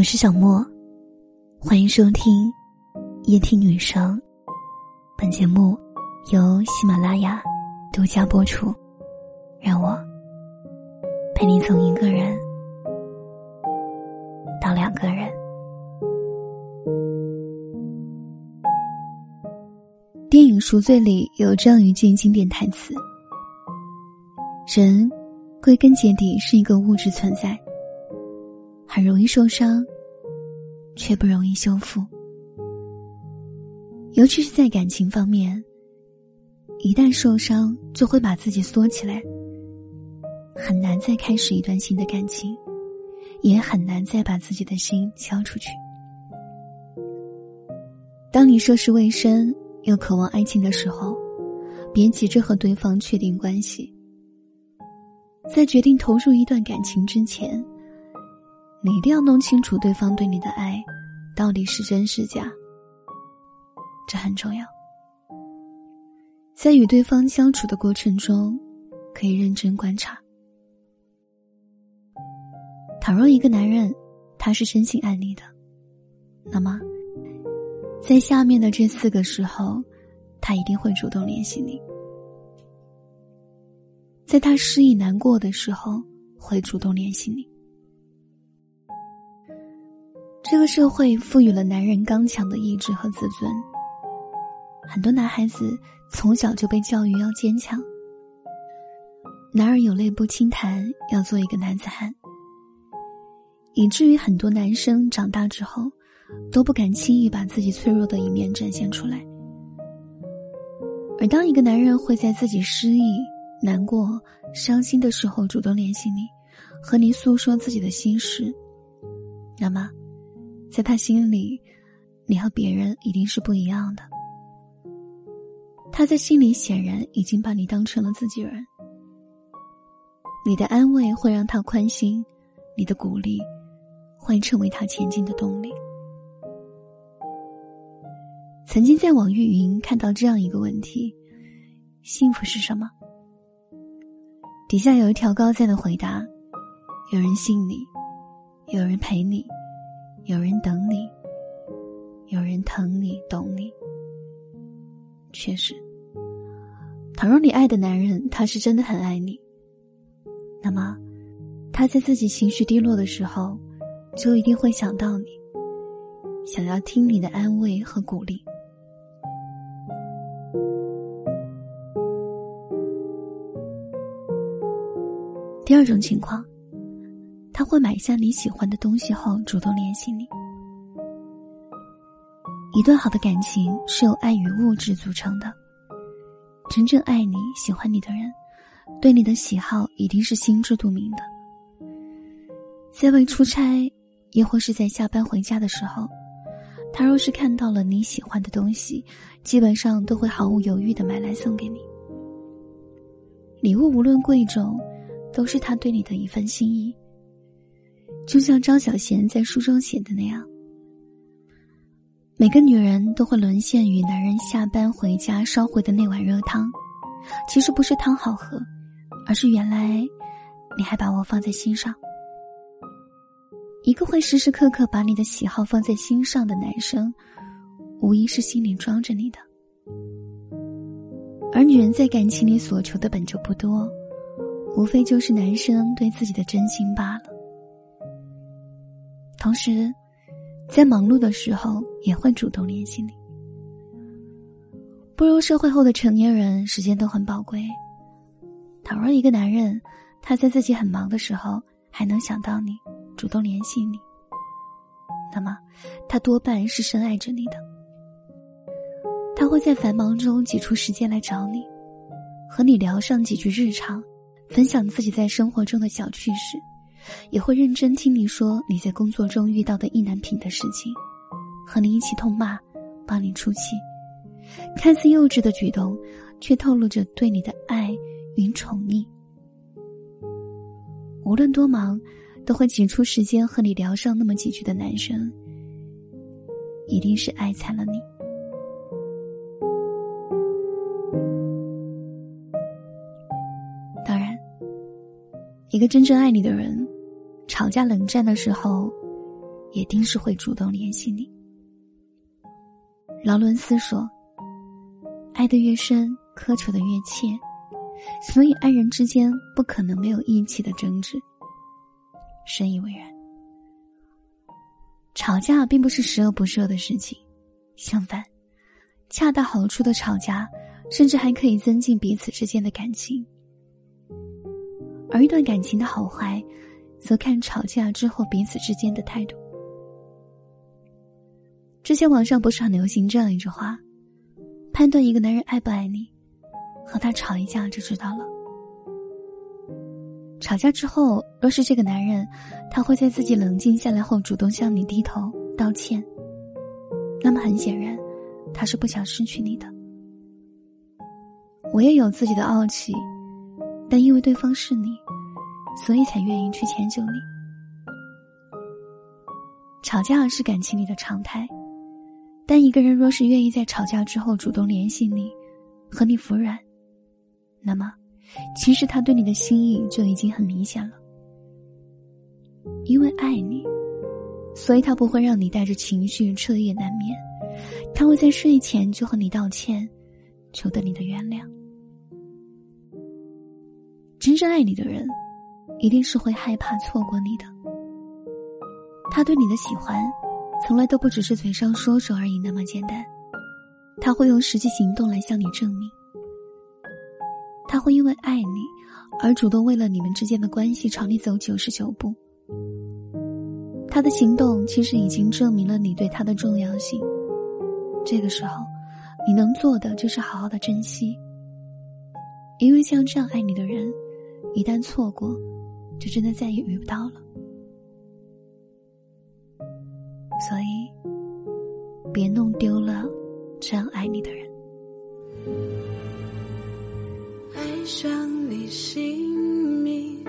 我是小莫，欢迎收听夜听女生。本节目由喜马拉雅独家播出。让我陪你从一个人到两个人。电影《赎罪》里有这样一句经典台词：“人归根结底是一个物质存在。”很容易受伤，却不容易修复。尤其是在感情方面，一旦受伤，就会把自己缩起来，很难再开始一段新的感情，也很难再把自己的心交出去。当你涉世未深又渴望爱情的时候，别急着和对方确定关系，在决定投入一段感情之前。你一定要弄清楚对方对你的爱到底是真是假，这很重要。在与对方相处的过程中，可以认真观察。倘若一个男人他是真心爱你的，那么在下面的这四个时候，他一定会主动联系你。在他失意难过的时候，会主动联系你。这个社会赋予了男人刚强的意志和自尊，很多男孩子从小就被教育要坚强。男儿有泪不轻弹，要做一个男子汉。以至于很多男生长大之后，都不敢轻易把自己脆弱的一面展现出来。而当一个男人会在自己失意、难过、伤心的时候主动联系你，和你诉说自己的心事，那么。在他心里，你和别人一定是不一样的。他在心里显然已经把你当成了自己人。你的安慰会让他宽心，你的鼓励会成为他前进的动力。曾经在网易云看到这样一个问题：幸福是什么？底下有一条高赞的回答：有人信你，有人陪你。有人等你，有人疼你、懂你。确实，倘若你爱的男人他是真的很爱你，那么他在自己情绪低落的时候，就一定会想到你，想要听你的安慰和鼓励。第二种情况。他会买下你喜欢的东西后主动联系你。一段好的感情是由爱与物质组成的。真正爱你、喜欢你的人，对你的喜好一定是心知肚明的。在外出差，亦或是在下班回家的时候，他若是看到了你喜欢的东西，基本上都会毫无犹豫的买来送给你。礼物无论贵重，都是他对你的一份心意。就像张小娴在书中写的那样，每个女人都会沦陷于男人下班回家烧回的那碗热汤。其实不是汤好喝，而是原来你还把我放在心上。一个会时时刻刻把你的喜好放在心上的男生，无疑是心里装着你的。而女人在感情里所求的本就不多，无非就是男生对自己的真心罢了。同时，在忙碌的时候也会主动联系你。步入社会后的成年人，时间都很宝贵。倘若一个男人他在自己很忙的时候还能想到你，主动联系你，那么他多半是深爱着你的。他会在繁忙中挤出时间来找你，和你聊上几句日常，分享自己在生活中的小趣事。也会认真听你说你在工作中遇到的意难平的事情，和你一起痛骂，帮你出气。看似幼稚的举动，却透露着对你的爱与宠溺。无论多忙，都会挤出时间和你聊上那么几句的男生，一定是爱惨了你。当然，一个真正爱你的人。吵架冷战的时候，也定是会主动联系你。劳伦斯说：“爱得越深，苛求的越切，所以爱人之间不可能没有义气的争执。”深以为然。吵架并不是十恶不赦的事情，相反，恰到好处的吵架，甚至还可以增进彼此之间的感情。而一段感情的好坏，则看吵架之后彼此之间的态度。之前网上不是很流行这样一句话：判断一个男人爱不爱你，和他吵一架就知道了。吵架之后，若是这个男人，他会在自己冷静下来后主动向你低头道歉，那么很显然，他是不想失去你的。我也有自己的傲气，但因为对方是你，所以才愿意去迁就你。吵架是感情里的常态，但一个人若是愿意在吵架之后主动联系你，和你服软，那么。其实他对你的心意就已经很明显了，因为爱你，所以他不会让你带着情绪彻夜难眠，他会在睡前就和你道歉，求得你的原谅。真正爱你的人，一定是会害怕错过你的。他对你的喜欢，从来都不只是嘴上说说而已那么简单，他会用实际行动来向你证明。他会因为爱你，而主动为了你们之间的关系朝你走九十九步。他的行动其实已经证明了你对他的重要性。这个时候，你能做的就是好好的珍惜。因为像这样爱你的人，一旦错过，就真的再也遇不到了。所以，别弄丢了这样爱你的人。爱上你姓名